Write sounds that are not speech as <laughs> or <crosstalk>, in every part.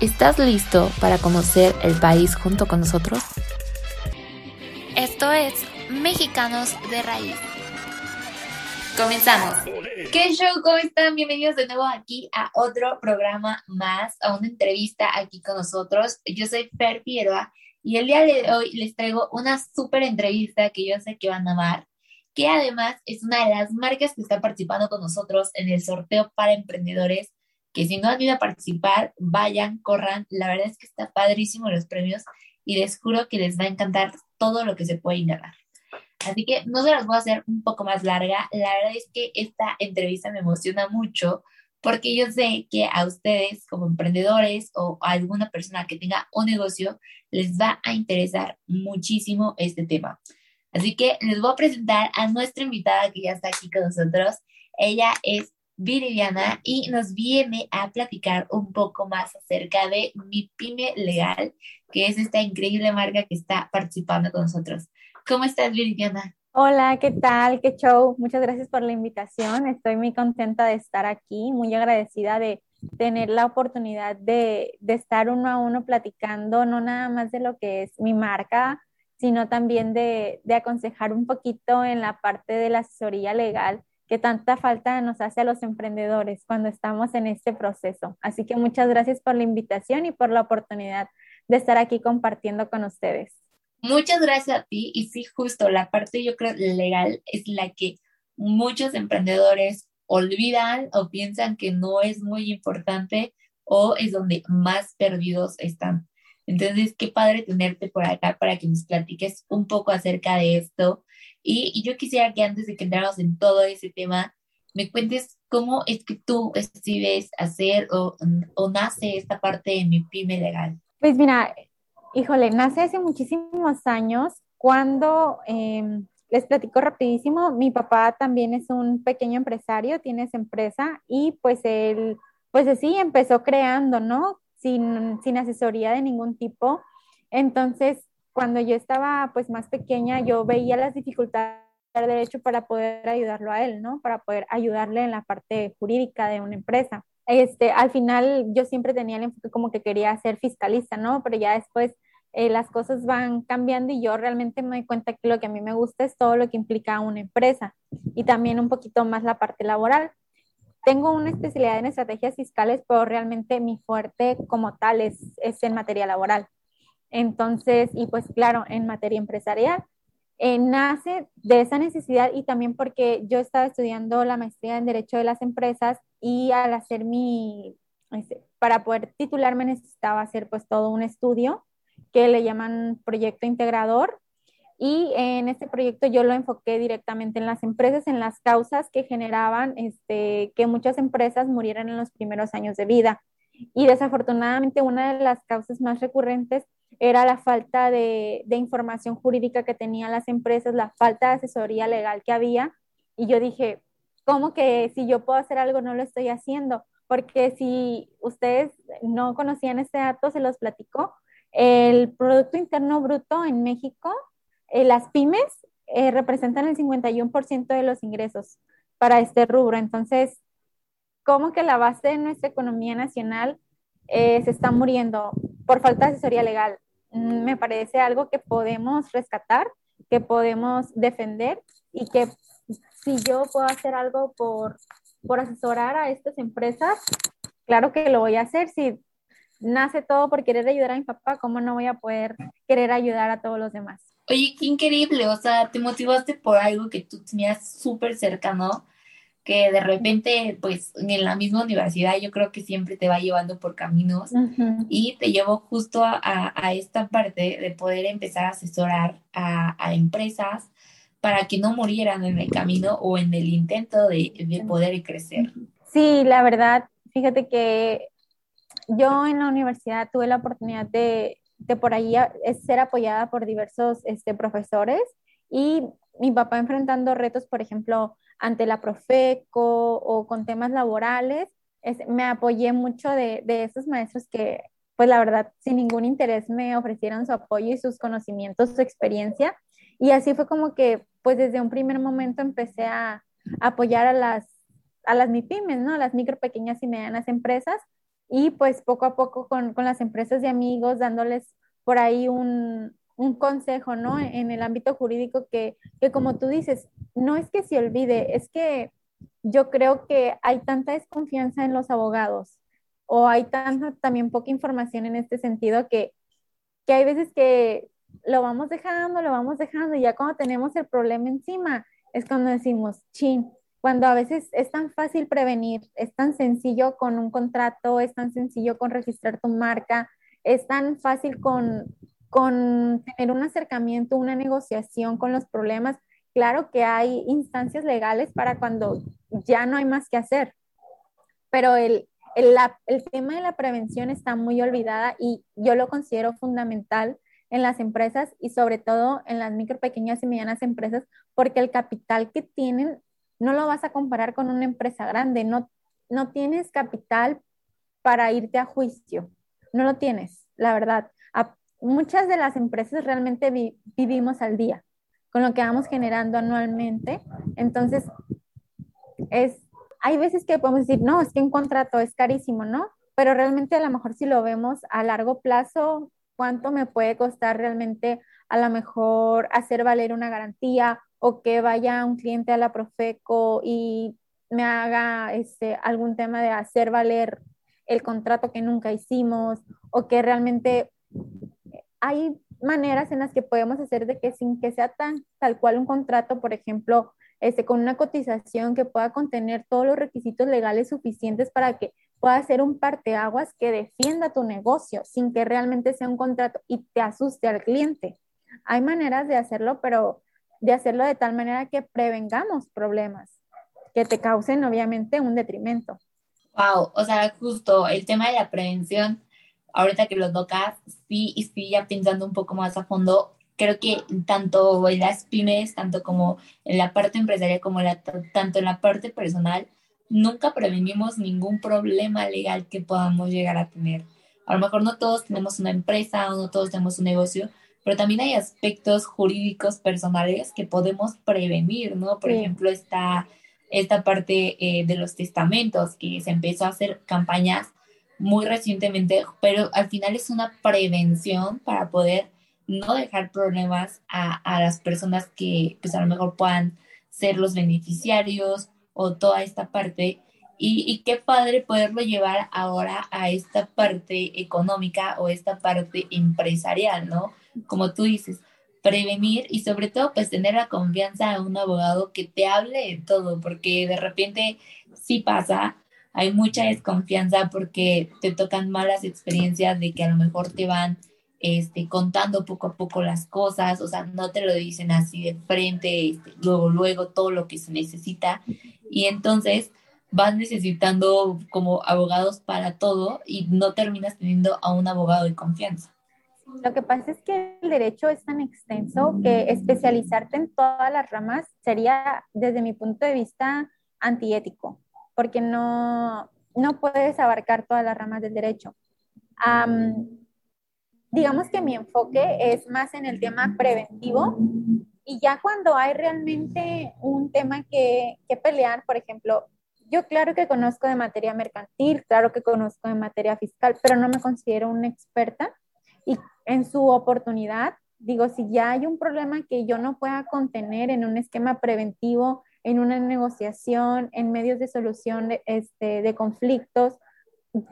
¿Estás listo para conocer el país junto con nosotros? Esto es Mexicanos de Raíz. Comenzamos. ¿Qué show? ¿Cómo están? Bienvenidos de nuevo aquí a otro programa más, a una entrevista aquí con nosotros. Yo soy Fer Figueroa y el día de hoy les traigo una súper entrevista que yo sé que van a amar, que además es una de las marcas que está participando con nosotros en el sorteo para emprendedores que si no han ido a participar, vayan, corran. La verdad es que está padrísimo los premios y les juro que les va a encantar todo lo que se puede indagar. Así que no se las voy a hacer un poco más larga. La verdad es que esta entrevista me emociona mucho porque yo sé que a ustedes como emprendedores o a alguna persona que tenga un negocio les va a interesar muchísimo este tema. Así que les voy a presentar a nuestra invitada que ya está aquí con nosotros. Ella es Viridiana y nos viene a platicar un poco más acerca de Mi Pyme Legal, que es esta increíble marca que está participando con nosotros. ¿Cómo estás, Viridiana? Hola, ¿qué tal? ¿Qué show? Muchas gracias por la invitación. Estoy muy contenta de estar aquí, muy agradecida de tener la oportunidad de, de estar uno a uno platicando, no nada más de lo que es mi marca, sino también de, de aconsejar un poquito en la parte de la asesoría legal que tanta falta nos hace a los emprendedores cuando estamos en este proceso. Así que muchas gracias por la invitación y por la oportunidad de estar aquí compartiendo con ustedes. Muchas gracias a ti y sí, justo la parte yo creo legal es la que muchos emprendedores olvidan o piensan que no es muy importante o es donde más perdidos están. Entonces, qué padre tenerte por acá para que nos platiques un poco acerca de esto y, yo quisiera que antes de que entráramos en todo ese tema, me cuentes cómo es que tú decides hacer o, o nace esta parte de mi pyme legal. Pues mira, híjole, nace hace muchísimos años cuando, em, les platico rapidísimo, mi papá también es un pequeño empresario, tiene esa empresa y pues él, pues así empezó creando, ¿no? Sin, sin asesoría de ningún tipo. Entonces, cuando yo estaba pues más pequeña, yo veía las dificultades del derecho para poder ayudarlo a él, ¿no? Para poder ayudarle en la parte jurídica de una empresa. Este, al final yo siempre tenía el enfoque como que quería ser fiscalista, ¿no? Pero ya después eh, las cosas van cambiando y yo realmente me doy cuenta que lo que a mí me gusta es todo lo que implica una empresa y también un poquito más la parte laboral. Tengo una especialidad en estrategias fiscales, pero realmente mi fuerte como tal es, es en materia laboral. Entonces, y pues claro, en materia empresarial, eh, nace de esa necesidad y también porque yo estaba estudiando la maestría en Derecho de las Empresas y al hacer mi, este, para poder titularme necesitaba hacer pues todo un estudio que le llaman proyecto integrador y en este proyecto yo lo enfoqué directamente en las empresas, en las causas que generaban este, que muchas empresas murieran en los primeros años de vida. Y desafortunadamente una de las causas más recurrentes era la falta de, información jurídica que tenían las empresas, la falta de asesoría legal que había. Y yo dije, ¿cómo que si yo puedo hacer algo no lo estoy haciendo? Porque si ustedes no conocían este dato, se los platico. El Producto Interno Bruto en México, eh, las pymes eh, representan el 51% de los ingresos para este rubro. Entonces, ¿cómo que la base de nuestra economía nacional eh, se está muriendo por falta de asesoría legal? Mm, me parece algo que podemos rescatar, que podemos defender y que si yo puedo hacer algo por, por asesorar a estas empresas, claro que lo voy a hacer. Si nace todo por querer ayudar a mi papá, ¿cómo no voy a poder querer ayudar a todos los demás? Oye, qué increíble, o sea, te motivaste por algo que tú tenías súper cercano que de repente, pues en la misma universidad yo creo que siempre te va llevando por caminos y te llevó justo a, esta parte de poder empezar a asesorar a, empresas para que no murieran en el camino o en el intento de, de poder crecer. Sí, la verdad, fíjate que yo en la universidad tuve la oportunidad de, de por ahí ser apoyada por diversos este, profesores y mi papá enfrentando retos, por ejemplo, ante la Profeco o con temas laborales, me apoyé mucho de, esos maestros que, pues la verdad, sin ningún interés me ofrecieron su apoyo y sus conocimientos, su experiencia. Y así fue como que, pues desde un primer momento empecé a, apoyar a las, a las MIPIMES, ¿no? Las micro, pequeñas y medianas empresas. Y pues poco a poco con, con las empresas de amigos, dándoles por ahí un, un consejo, ¿no? En el ámbito jurídico que, que, como tú dices, no es que se olvide, es que yo creo que hay tanta desconfianza en los abogados o hay tanta también poca información en este sentido que, que hay veces que lo vamos dejando, lo vamos dejando y ya cuando tenemos el problema encima es cuando decimos, chin, cuando a veces es tan fácil prevenir, es tan sencillo con un contrato, es tan sencillo con registrar tu marca, es tan fácil con, con tener un acercamiento, una negociación con los problemas. Claro que hay instancias legales para cuando ya no hay más que hacer, pero el, el, el tema de la prevención está muy olvidada y yo lo considero fundamental en las empresas y sobre todo en las micro, pequeñas y medianas empresas, porque el capital que tienen no lo vas a comparar con una empresa grande, no, no tienes capital para irte a juicio, no lo tienes, la verdad. muchas de las empresas realmente vivimos al día con lo que vamos generando anualmente, entonces es, hay veces que podemos decir, no, es que un contrato es carísimo, ¿no? Pero realmente a lo mejor si lo vemos a largo plazo, cuánto me puede costar realmente a lo mejor hacer valer una garantía o que vaya un cliente a la Profeco y me haga este, algún tema de hacer valer el contrato que nunca hicimos o que realmente hay maneras en las que podemos hacer de que sin que sea tan tal cual un contrato, por ejemplo, este, con una cotización que pueda contener todos los requisitos legales suficientes para que pueda ser un parteaguas que defienda tu negocio sin que realmente sea un contrato y te asuste al cliente. Hay maneras de hacerlo, pero de hacerlo de tal manera que prevengamos problemas que te causen obviamente un detrimento. Wow, o sea, justo el tema de la prevención, ahorita que lo tocas, sí, y sí, ya pensando un poco más a fondo, creo que tanto en las pymes, tanto como en la parte empresarial, como la, tanto en la parte personal, nunca prevenimos ningún problema legal que podamos llegar a tener. A lo mejor no todos tenemos una empresa o no todos tenemos un negocio, pero también hay aspectos jurídicos personales que podemos prevenir, ¿no? Por ejemplo, esta, esta parte eh, de los testamentos, que se empezó a hacer campañas muy recientemente, pero al final es una prevención para poder no dejar problemas a, a las personas que pues a lo mejor puedan ser los beneficiarios o toda esta parte. Y, y, qué padre poderlo llevar ahora a esta parte económica o esta parte empresarial, ¿no? Como tú dices, prevenir y sobre todo pues tener la confianza a un abogado que te hable de todo, porque de repente sí pasa, hay mucha desconfianza porque te tocan malas experiencias de que a lo mejor te van este, contando poco a poco las cosas, o sea, no te lo dicen así de frente, este, luego, luego todo lo que se necesita. Y entonces vas necesitando como abogados para todo y no terminas teniendo a un abogado de confianza. Lo que pasa es que el derecho es tan extenso que especializarte en todas las ramas sería, desde mi punto de vista, antiético, porque no, no puedes abarcar todas las ramas del derecho. Digamos que mi enfoque es más en el tema preventivo y ya cuando hay realmente un tema que, que, pelear, por ejemplo, yo claro que conozco de materia mercantil, claro que conozco de materia fiscal, pero no me considero una experta y en su oportunidad, digo, si ya hay un problema que yo no pueda contener en un esquema preventivo, en una negociación, en medios de solución de, este, conflictos,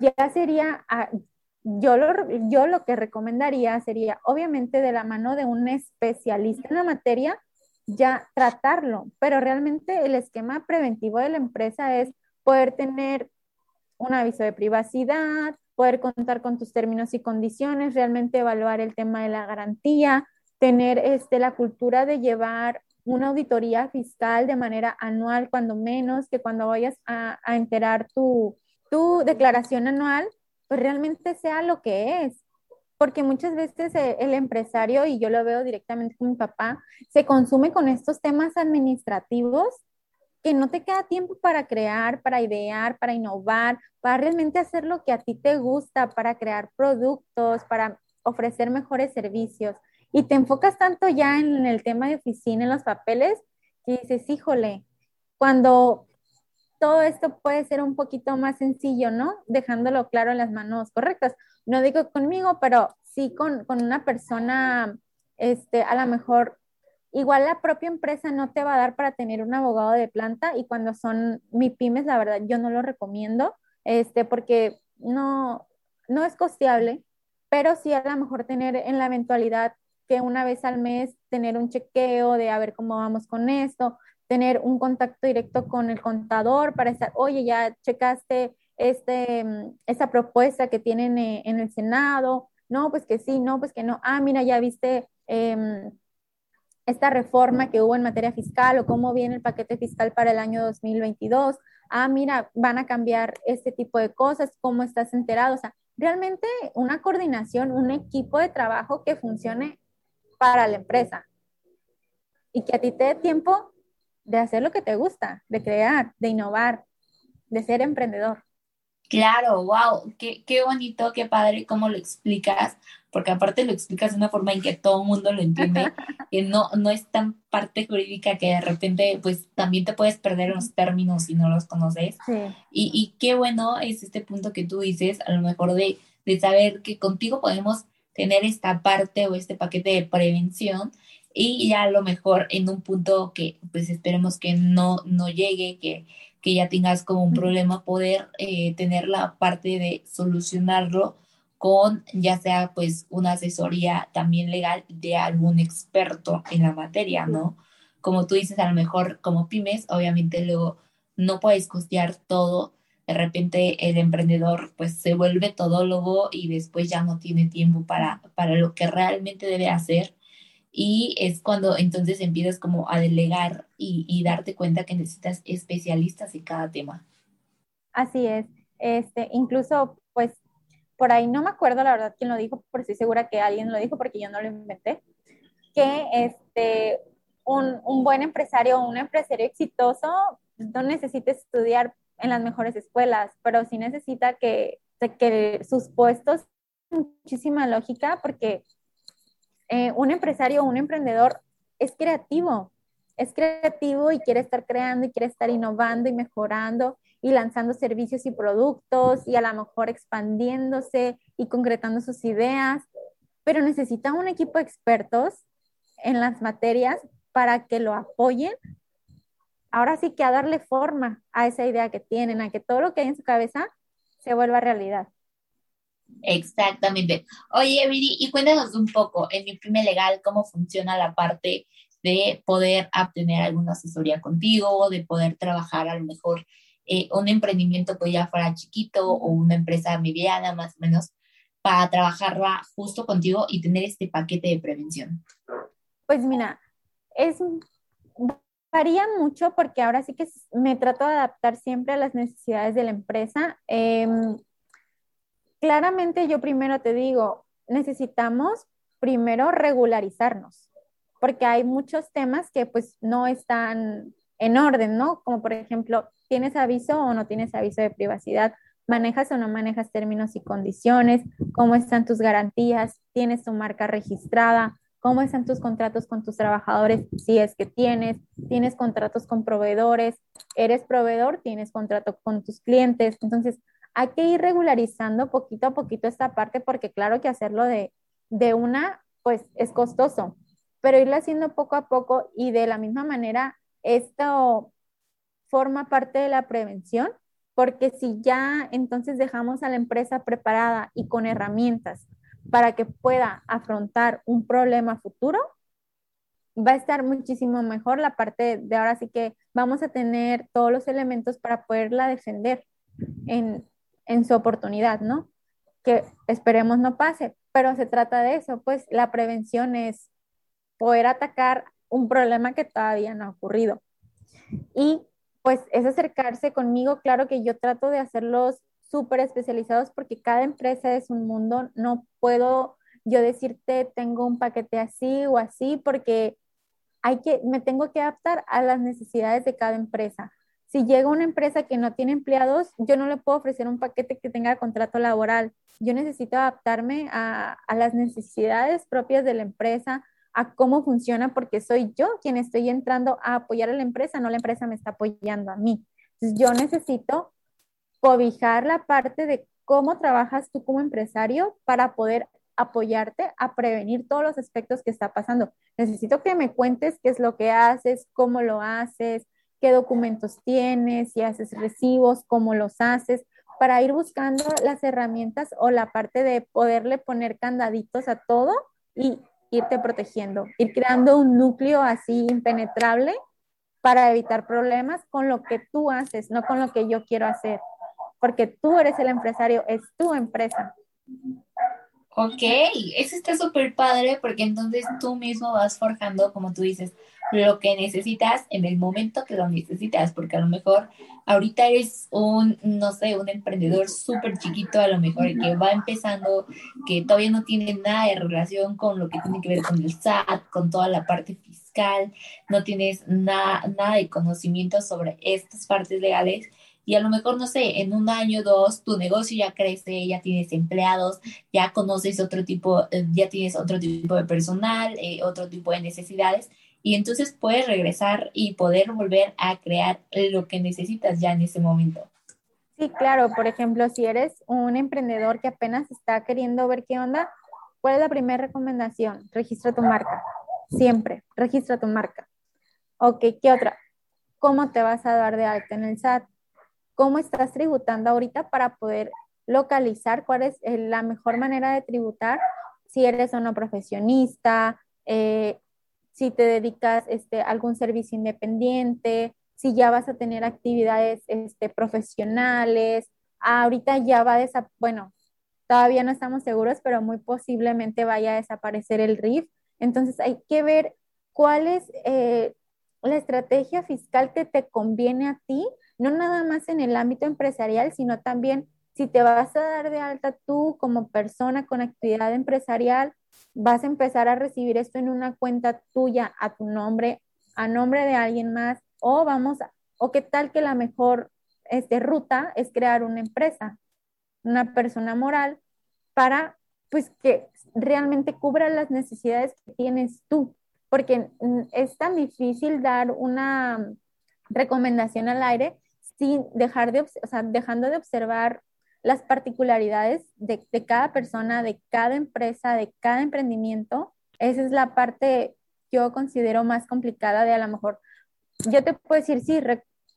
ya sería yo lo, yo lo que recomendaría sería, obviamente, de la mano de un especialista en la materia, ya tratarlo, pero realmente el esquema preventivo de la empresa es poder tener un aviso de privacidad, poder contar con tus términos y condiciones, realmente evaluar el tema de la garantía, tener este, la cultura de llevar una auditoría fiscal de manera anual, cuando menos, que cuando vayas a, a enterar tu, tu declaración anual, pues realmente sea lo que es. porque muchas veces eh, el empresario, y yo lo veo directamente con mi papá, se consume con estos temas administrativos que no te queda tiempo para crear, para idear, para innovar, para realmente hacer lo que a ti te gusta, para crear productos, para ofrecer mejores servicios. Y te enfocas tanto ya en el tema de oficina, en los papeles, que dices, híjole, cuando todo esto puede ser un poquito más sencillo, ¿no? Dejándolo claro en las manos correctas. No digo conmigo, pero sí con, con una persona, este, a lo mejor Igual la propia empresa no te va a dar para tener un abogado de planta y cuando son mi pymes, la verdad, yo no lo recomiendo, este, porque no, no es costeable, pero sí a lo mejor tener en la eventualidad que una vez al mes tener un chequeo de a ver cómo vamos con esto, tener un contacto directo con el contador para estar, oye, ya checaste este, mm, esa propuesta que tienen eh, en el Senado, no, pues que sí, no, pues que no, ah, mira, ya viste em, esta reforma que hubo en materia fiscal o cómo viene el paquete fiscal para el año 2022. Ah, mira, van a cambiar este tipo de cosas, ¿cómo estás enterado? O sea, realmente una coordinación, un equipo de trabajo que funcione para la empresa y que a ti te dé tiempo de hacer lo que te gusta, de crear, de innovar, de ser emprendedor. Claro, wow, qué, qué bonito, qué padre cómo lo explicas, porque aparte lo explicas de una forma en que todo el mundo lo entiende, <laughs> que no, no es tan parte jurídica que de repente pues también te puedes perder los términos si no los conoces. Y, y qué bueno es este punto que tú dices, a lo mejor de, de saber que contigo podemos tener esta parte o este paquete de prevención y ya a lo mejor en un punto que pues esperemos que no, no llegue, que que ya tengas como un problema, poder eh, tener la parte de solucionarlo con ya sea pues una asesoría también legal de algún experto en la materia, ¿no? Como tú dices, a lo mejor como pymes, obviamente luego no puedes costear todo, de repente el emprendedor pues se vuelve todólogo y después ya no tiene tiempo para, para lo que realmente debe hacer y es cuando entonces empiezas como a delegar y, darte cuenta que necesitas especialistas en cada tema. Así es. Este, incluso, pues, por ahí no me acuerdo la verdad quién lo dijo, pero estoy segura que alguien lo dijo porque yo no lo inventé, que este, un, un buen empresario o un empresario exitoso no necesita estudiar en las mejores escuelas, pero sí necesita que, que sus puestos muchísima lógica porque eh, un empresario o un emprendedor es creativo, es creativo y quiere estar creando y quiere estar innovando y mejorando y lanzando servicios y productos y a lo mejor expandiéndose y concretando sus ideas, pero necesita un equipo de expertos en las materias para que lo apoyen. Ahora sí que a darle forma a esa idea que tienen, a que todo lo que hay en su cabeza se vuelva realidad. Exactamente. Oye, Viri, y cuéntanos un poco en mi primer legal cómo funciona la parte de poder obtener alguna asesoría contigo, de poder trabajar a lo mejor eh, un emprendimiento que ya fuera chiquito o una empresa mediana más o menos para trabajarla justo contigo y tener este paquete de prevención. Pues mira, es varía mucho porque ahora sí que me trato de adaptar siempre a las necesidades de la empresa. Em, claramente yo primero te digo, necesitamos primero regularizarnos, porque hay muchos temas que pues no están en orden, ¿no? Como por ejemplo, ¿tienes aviso o no tienes aviso de privacidad? ¿Manejas o no manejas términos y condiciones? ¿Cómo están tus garantías? ¿Tienes tu marca registrada? ¿Cómo están tus contratos con tus trabajadores? Si es que tienes, tienes contratos con proveedores, eres proveedor, tienes contrato con tus clientes. Entonces, hay que ir regularizando poquito a poquito esta parte porque claro que hacerlo de, de una, pues es costoso, pero irlo haciendo poco a poco y de la misma manera, esto forma parte de la prevención, porque si ya entonces dejamos a la empresa preparada y con herramientas para que pueda afrontar un problema futuro, va a estar muchísimo mejor la parte de ahora sí que vamos a tener todos los elementos para poderla defender en, en su oportunidad, ¿no? Que esperemos no pase, pero se trata de eso, pues la prevención es poder atacar un problema que todavía no ha ocurrido. Y pues es acercarse conmigo, claro que yo trato de hacerlos súper especializados porque cada empresa es un mundo, no puedo yo decirte tengo un paquete así o así porque hay que, me tengo que adaptar a las necesidades de cada empresa. Si llega una empresa que no tiene empleados, yo no le puedo ofrecer un paquete que tenga contrato laboral. Yo necesito adaptarme a, a las necesidades propias de la empresa, a cómo funciona, porque soy yo quien estoy entrando a apoyar a la empresa, no la empresa me está apoyando a mí. Entonces, yo necesito cobijar la parte de cómo trabajas tú como empresario para poder apoyarte a prevenir todos los aspectos que está pasando. Necesito que me cuentes qué es lo que haces, cómo lo haces, qué documentos tienes, si haces recibos, cómo los haces, para ir buscando las herramientas o la parte de poderle poner candaditos a todo y irte protegiendo, ir creando un núcleo así impenetrable para evitar problemas con lo que tú haces, no con lo que yo quiero hacer, porque tú eres el empresario, es tu empresa. Ok, eso está súper padre porque entonces tú mismo vas forjando, como tú dices, lo que necesitas en el momento que lo necesitas, porque a lo mejor ahorita eres un, no sé, un emprendedor súper chiquito, a lo mejor que va empezando, que todavía no tiene nada de relación con lo que tiene que ver con el SAT, con toda la parte fiscal, no tienes nada, nada de conocimiento sobre estas partes legales y a lo mejor, no sé, en un año o dos, tu negocio ya crece, ya tienes empleados, ya conoces otro tipo, eh, ya tienes otro tipo de personal, eh, otro tipo de necesidades y entonces puedes regresar y poder volver a crear lo que necesitas ya en ese momento. Sí, claro. Por ejemplo, si eres un emprendedor que apenas está queriendo ver qué onda, ¿cuál es la primera recomendación? Registra tu marca. Siempre, registra tu marca. Ok, ¿qué otra? ¿Cómo te vas a dar de alta en el SAT? ¿Cómo estás tributando ahorita para poder localizar cuál es eh, la mejor manera de tributar? Si eres o no profesionista, eh, si te dedicas este, a algún servicio independiente, si ya vas a tener actividades este, profesionales. Ahorita ya va a desaparecer, bueno, todavía no estamos seguros, pero muy posiblemente vaya a desaparecer el RIF. Entonces hay que ver cuál es eh, la estrategia fiscal que te conviene a ti, no nada más en el ámbito empresarial, sino también si te vas a dar de alta tú como persona con actividad empresarial, vas a empezar a recibir esto en una cuenta tuya a tu nombre, a nombre de alguien más, o vamos, o qué tal que la mejor este, ruta es crear una empresa, una persona moral para pues que realmente cubra las necesidades que tienes tú, porque es tan difícil dar una recomendación al aire sin dejar de, o sea, dejando de observar las particularidades de, cada persona, de cada empresa, de cada emprendimiento. Esa es la parte yo considero más complicada de a lo mejor. Yo te puedo decir, sí,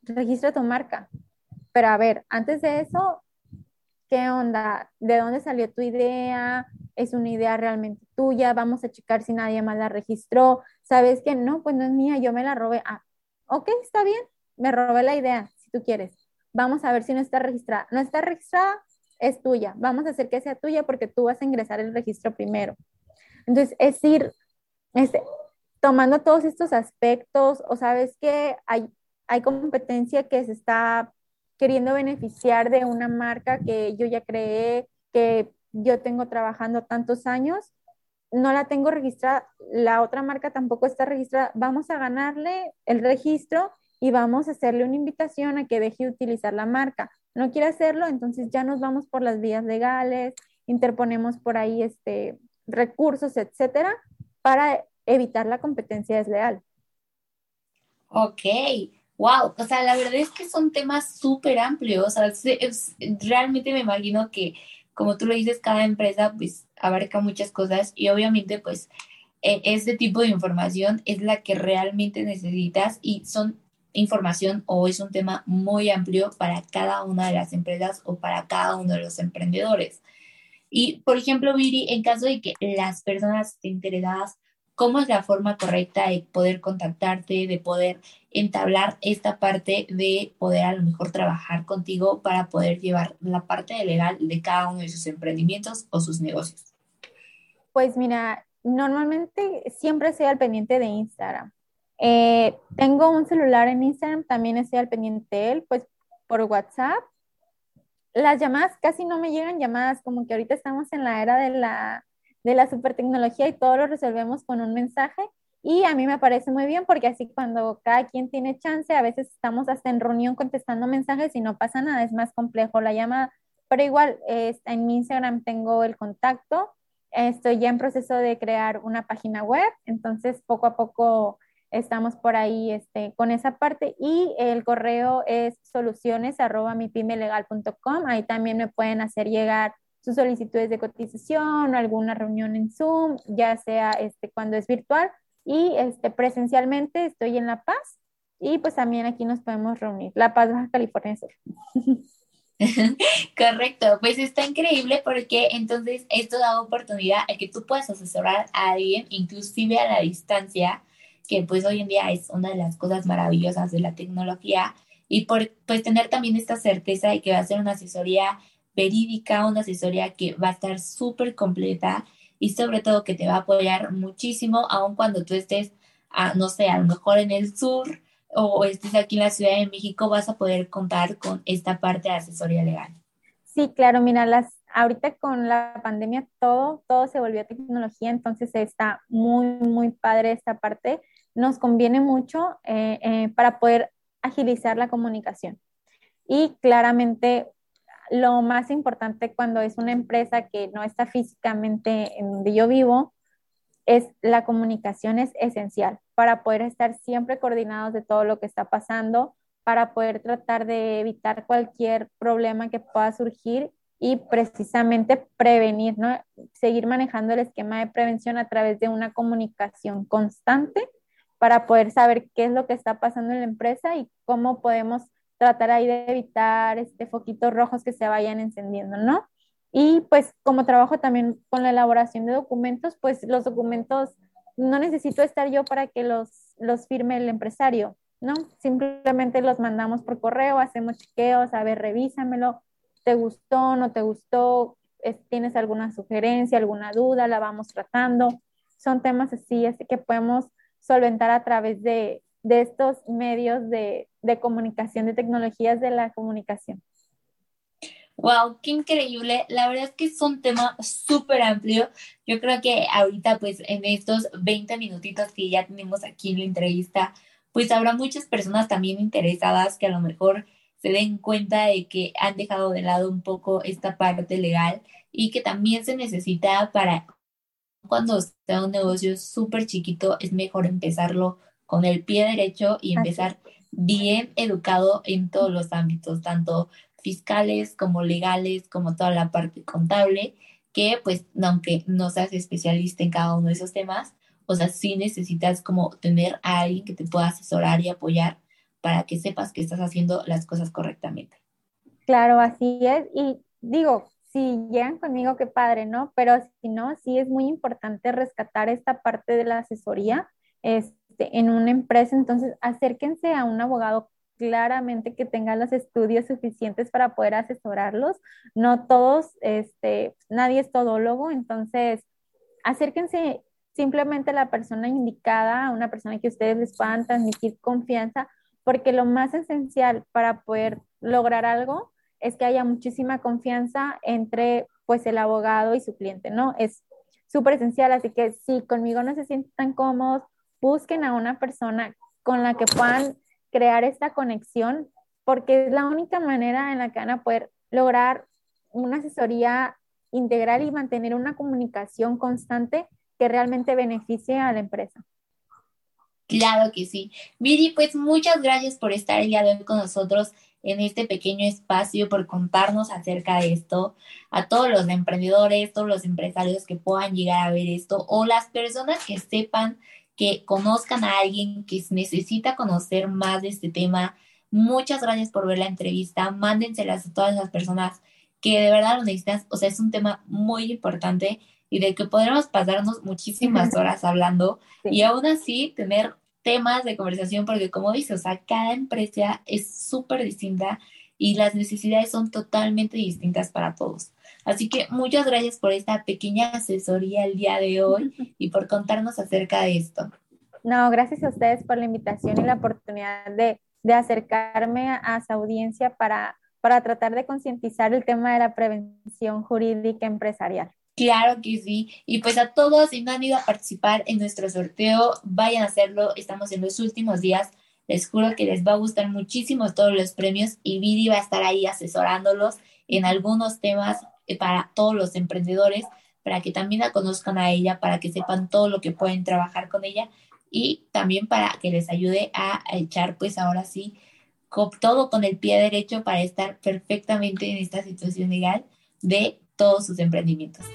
registra tu marca, pero a ver, antes de eso, ¿qué onda? ¿De dónde salió tu idea? ¿Es una idea realmente tuya? Vamos a checar si nadie más la registró. ¿Sabes que no? Pues no es mía, yo me la robé. Ah, ok, está bien, me robé la idea, tú quieres vamos a ver si no está registrada. No está registrada, es tuya. Vamos a hacer que sea tuya porque tú vas a ingresar el registro primero. Entonces, es ir este, tomando todos estos aspectos o sabes que hay, hay competencia que se está queriendo beneficiar de una marca que yo ya creé, que yo tengo trabajando tantos años, no la tengo registrada, la otra marca tampoco está registrada, vamos a ganarle el registro y vamos a hacerle una invitación a que deje de utilizar la marca. No quiere hacerlo, entonces ya nos vamos por las vías legales, interponemos por ahí este, recursos, etcétera, para evitar la competencia desleal. Ok, wow, o sea, la verdad es que son temas súper amplios, realmente me imagino que, como tú lo dices, cada empresa pues abarca muchas cosas y obviamente pues e, este tipo de información es la que realmente necesitas y son información o es un tema muy amplio para cada una de las empresas o para cada uno de los emprendedores. Y, por ejemplo, Viri, en caso de que las personas estén interesadas, ¿cómo es la forma correcta de poder contactarte, de poder entablar esta parte de poder a lo mejor trabajar contigo para poder llevar la parte legal de cada uno de sus emprendimientos o sus negocios? Pues mira, normalmente siempre estoy al pendiente de Instagram. Eh, tengo un celular en Instagram, también estoy al pendiente de él, pues por WhatsApp. Las llamadas casi no me llegan llamadas, como que ahorita estamos en la era de la, de la super tecnología y todo lo resolvemos con un mensaje. Y a mí me parece muy bien porque así cuando cada quien tiene chance, a veces estamos hasta en reunión contestando mensajes y no pasa nada, es más complejo la llamada. Pero igual, en mi Instagram tengo el contacto, estoy ya en proceso de crear una página web, entonces poco a poco estamos por ahí este, con esa parte. Y el correo es soluciones arroba mipimelegal.com, ahí también me pueden hacer llegar sus solicitudes de cotización o alguna reunión en Zoom, ya sea este, cuando es virtual. Y este, presencialmente estoy en La Paz. Y pues también aquí nos podemos reunir. La Paz, Baja California Sur. <laughs> <laughs> Correcto, pues está increíble porque entonces esto da oportunidad a que tú puedas asesorar a alguien, inclusive a la distancia, que pues hoy en día es una de las cosas maravillosas de la tecnología y por pues tener también esta certeza de que va a ser una asesoría verídica, una asesoría que va a estar súper completa y sobre todo que te va a apoyar muchísimo, aun cuando tú estés, a, no sé, a lo mejor en el sur o estés aquí en la Ciudad de México, vas a poder contar con esta parte de asesoría legal. Sí, claro, mira, las, ahorita con la pandemia todo, todo se volvió tecnología, entonces está muy, muy padre esta parte. Nos conviene mucho eh, eh, para poder agilizar la comunicación. Y claramente lo más importante cuando es una empresa que no está físicamente en donde yo vivo, es la comunicación es esencial para poder estar siempre coordinados de todo lo que está pasando, para poder tratar de evitar cualquier problema que pueda surgir y precisamente prevenir, ¿no? Seguir manejando el esquema de prevención a través de una comunicación constante para poder saber qué es lo que está pasando en la empresa y cómo podemos tratar ahí de evitar este foquitos rojos que se vayan encendiendo, ¿no? Y pues como trabajo también con la elaboración de documentos, pues los documentos no necesito estar yo para que los, los firme el empresario, ¿no? Simplemente los mandamos por correo, hacemos chequeos, a ver, revísamelo, te gustó, no te gustó, tienes alguna sugerencia, alguna duda, la vamos tratando. Son temas así, así que podemos solventar a través de, de estos medios de, de comunicación, de tecnologías de la comunicación. Wow, qué increíble. La verdad es que es un tema súper amplio. Yo creo que ahorita, pues en estos 20 minutitos que ya tenemos aquí en la entrevista, pues habrá muchas personas también interesadas que a lo mejor se den cuenta de que han dejado de lado un poco esta parte legal y que también se necesita para cuando sea un negocio súper chiquito, es mejor empezarlo con el pie derecho y empezar bien educado en todos los ámbitos, tanto fiscales como legales, como toda la parte contable, que pues aunque no seas especialista en cada uno de esos temas, o sea, sí necesitas como tener a alguien que te pueda asesorar y apoyar para que sepas que estás haciendo las cosas correctamente. Claro, así es. Y digo, si llegan conmigo, qué padre, ¿no? Pero si no, sí es muy importante rescatar esta parte de la asesoría este, en una empresa, entonces acérquense a un abogado claramente que tenga los estudios suficientes para poder asesorarlos. No todos, este, nadie es todólogo, entonces acérquense simplemente a la persona indicada, a una persona que ustedes les puedan transmitir confianza, porque lo más esencial para poder lograr algo es que haya muchísima confianza entre pues el abogado y su cliente, ¿no? Es súper esencial, así que si conmigo no se sienten tan cómodos, busquen a una persona con la que puedan crear esta conexión, porque es la única manera en la que van a poder lograr una asesoría integral y mantener una comunicación constante que realmente beneficie a la empresa. Claro que sí. Miri, pues muchas gracias por estar el día de hoy con nosotros en este pequeño espacio, por contarnos acerca de esto, a todos los emprendedores, todos los empresarios que puedan llegar a ver esto o las personas que sepan que conozcan a alguien que necesita conocer más de este tema. Muchas gracias por ver la entrevista. Mándenselas a todas las personas que de verdad lo necesitan. O sea, es un tema muy importante y de que podremos pasarnos muchísimas <laughs> horas hablando y aún así tener temas de conversación porque como dices, o sea, cada empresa es súper distinta y las necesidades son totalmente distintas para todos. Así que muchas gracias por esta pequeña asesoría el día de hoy <laughs> y por contarnos acerca de esto. No, gracias a ustedes por la invitación y la oportunidad de, de acercarme a, a, su audiencia para, para tratar de concientizar el tema de la prevención jurídica empresarial. Claro que sí. Y pues a todos, si no han ido a participar en nuestro sorteo, vayan a hacerlo. Estamos en los últimos días. Les juro que les va a gustar muchísimo todos los premios y Vidi va a estar ahí asesorándolos en algunos temas eh, para todos los emprendedores, para que también la conozcan a ella, para que sepan todo lo que pueden trabajar con ella y también para que les ayude a echar pues ahora sí todo con el pie derecho para estar perfectamente en esta situación legal de todos sus emprendimientos.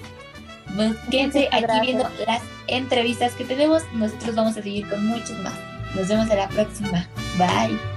Quédense aquí viendo las entrevistas que tenemos. Nosotros vamos a seguir con muchos más. Nos vemos en la próxima. Bye.